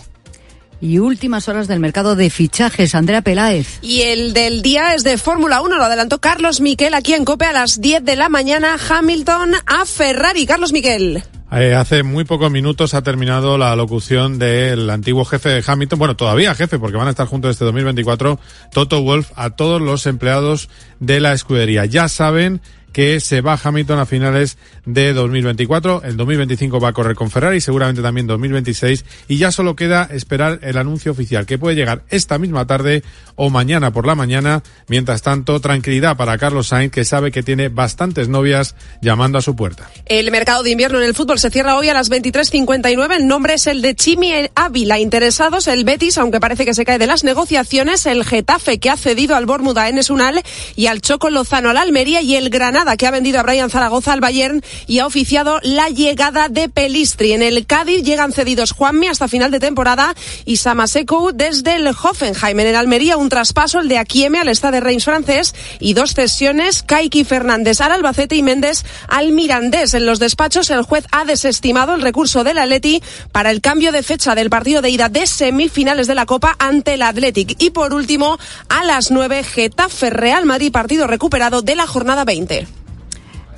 y últimas horas del mercado de fichajes. Andrea Peláez. Y el del día es de Fórmula 1, lo adelantó Carlos Miquel aquí en COPE a las 10 de la mañana. Hamilton a Ferrari. Carlos Miquel. Eh, hace muy pocos minutos ha terminado la locución del antiguo jefe de Hamilton, bueno, todavía jefe, porque van a estar juntos este 2024, Toto Wolf, a todos los empleados de la escudería. Ya saben que se va Hamilton a finales de 2024. El 2025 va a correr con Ferrari, seguramente también 2026. Y ya solo queda esperar el anuncio oficial, que puede llegar esta misma tarde o mañana por la mañana. Mientras tanto, tranquilidad para Carlos Sainz, que sabe que tiene bastantes novias llamando a su puerta. El mercado de invierno en el fútbol se cierra hoy a las 23.59. El nombre es el de Chimi Ávila. Interesados, el Betis, aunque parece que se cae de las negociaciones, el Getafe, que ha cedido al Bormuda en Esunal y al Choco Lozano al Almería y el Granada que ha vendido a Brian Zaragoza al Bayern y ha oficiado la llegada de Pelistri. En el Cádiz llegan cedidos Juanmi hasta final de temporada y Samaseco desde el Hoffenheim. En el Almería un traspaso, el de Akieme al Stade de Reims francés y dos cesiones, Kaiki Fernández al Albacete y Méndez al Mirandés. En los despachos el juez ha desestimado el recurso del Atleti para el cambio de fecha del partido de ida de semifinales de la Copa ante el Athletic. Y por último, a las 9, Getafe Real Madrid, partido recuperado de la jornada 20.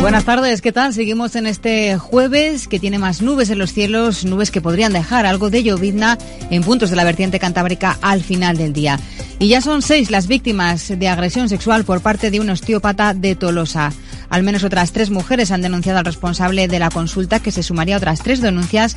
Buenas tardes, ¿qué tal? Seguimos en este jueves que tiene más nubes en los cielos, nubes que podrían dejar algo de llovizna en puntos de la vertiente cantábrica al final del día. Y ya son seis las víctimas de agresión sexual por parte de un osteópata de Tolosa. Al menos otras tres mujeres han denunciado al responsable de la consulta, que se sumaría a otras tres denuncias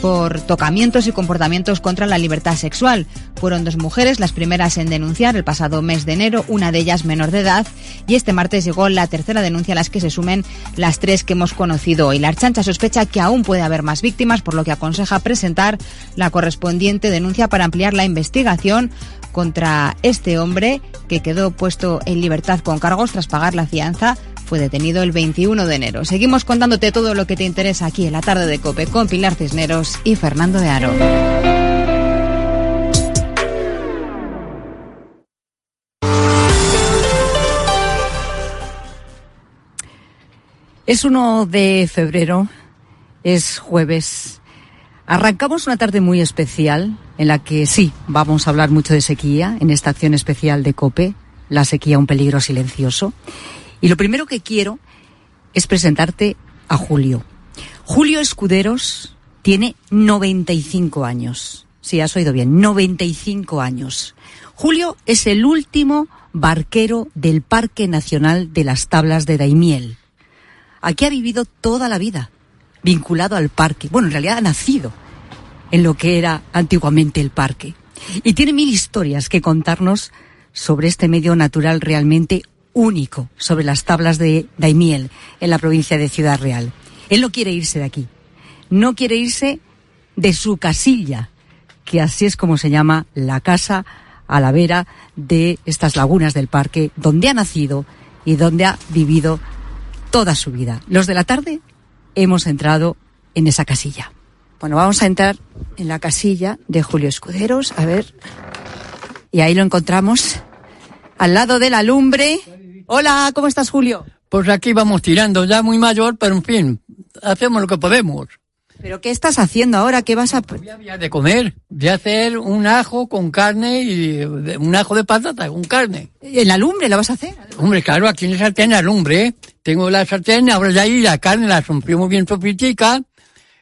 por tocamientos y comportamientos contra la libertad sexual. Fueron dos mujeres las primeras en denunciar el pasado mes de enero, una de ellas menor de edad, y este martes llegó la tercera denuncia a las que se sumen las tres que hemos conocido hoy. La Archancha sospecha que aún puede haber más víctimas, por lo que aconseja presentar la correspondiente denuncia para ampliar la investigación contra este hombre que quedó puesto en libertad con cargos tras pagar la fianza fue detenido el 21 de enero. Seguimos contándote todo lo que te interesa aquí en la tarde de Cope con Pilar Cisneros y Fernando de Aro. Es 1 de febrero, es jueves. Arrancamos una tarde muy especial en la que sí, vamos a hablar mucho de sequía en esta acción especial de COPE, la sequía un peligro silencioso. Y lo primero que quiero es presentarte a Julio. Julio Escuderos tiene 95 años. Sí, has oído bien, 95 años. Julio es el último barquero del Parque Nacional de las Tablas de Daimiel. Aquí ha vivido toda la vida, vinculado al parque. Bueno, en realidad ha nacido en lo que era antiguamente el parque. Y tiene mil historias que contarnos sobre este medio natural realmente único sobre las tablas de Daimiel en la provincia de Ciudad Real. Él no quiere irse de aquí. No quiere irse de su casilla, que así es como se llama la casa a la vera de estas lagunas del parque, donde ha nacido y donde ha vivido toda su vida. Los de la tarde hemos entrado en esa casilla. Bueno, vamos a entrar en la casilla de Julio Escuderos, a ver. Y ahí lo encontramos al lado de la lumbre Hola, ¿cómo estás, Julio? Pues aquí vamos tirando, ya muy mayor, pero en fin, hacemos lo que podemos. ¿Pero qué estás haciendo ahora? ¿Qué vas a...? Voy de comer, voy a hacer un ajo con carne y un ajo de patata con carne. ¿En la lumbre lo vas a hacer? Hombre, claro, aquí en la sartén la lumbre. ¿eh? Tengo la sartén, ahora ya ahí la carne la muy bien sofitica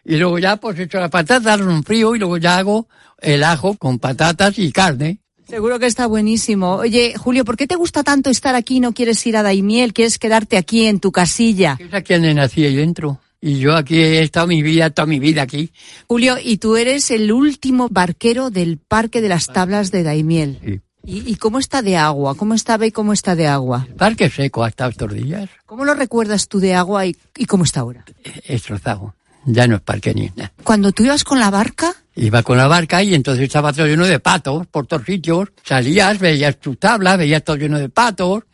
y luego ya pues echo la patata, la frío y luego ya hago el ajo con patatas y carne. Seguro que está buenísimo. Oye, Julio, ¿por qué te gusta tanto estar aquí? ¿No quieres ir a Daimiel? ¿Quieres quedarte aquí en tu casilla? Es aquí donde nací ahí dentro. Y yo aquí he estado mi vida, toda mi vida aquí. Julio, y tú eres el último barquero del Parque de las Tablas de Daimiel. Sí. ¿Y, cómo está de agua? ¿Cómo estaba y cómo está de agua? El parque seco hasta estos días. ¿Cómo lo recuerdas tú de agua y, cómo está ahora? Estrozado. Ya no es parque ni nada. Cuando tú ibas con la barca, Iba con la barca y entonces estaba todo lleno de patos por todos sitios. Salías, veías tu tabla, veías todo lleno de patos.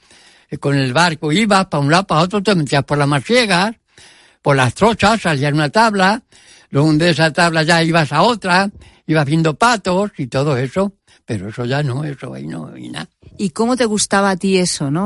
con el barco ibas para un lado, para otro, te metías por las masiegas, por las trochas, salías una tabla. Luego de esa tabla ya ibas a otra, ibas viendo patos y todo eso. Pero eso ya no, eso ahí no, y nada. ¿Y cómo te gustaba a ti eso, no?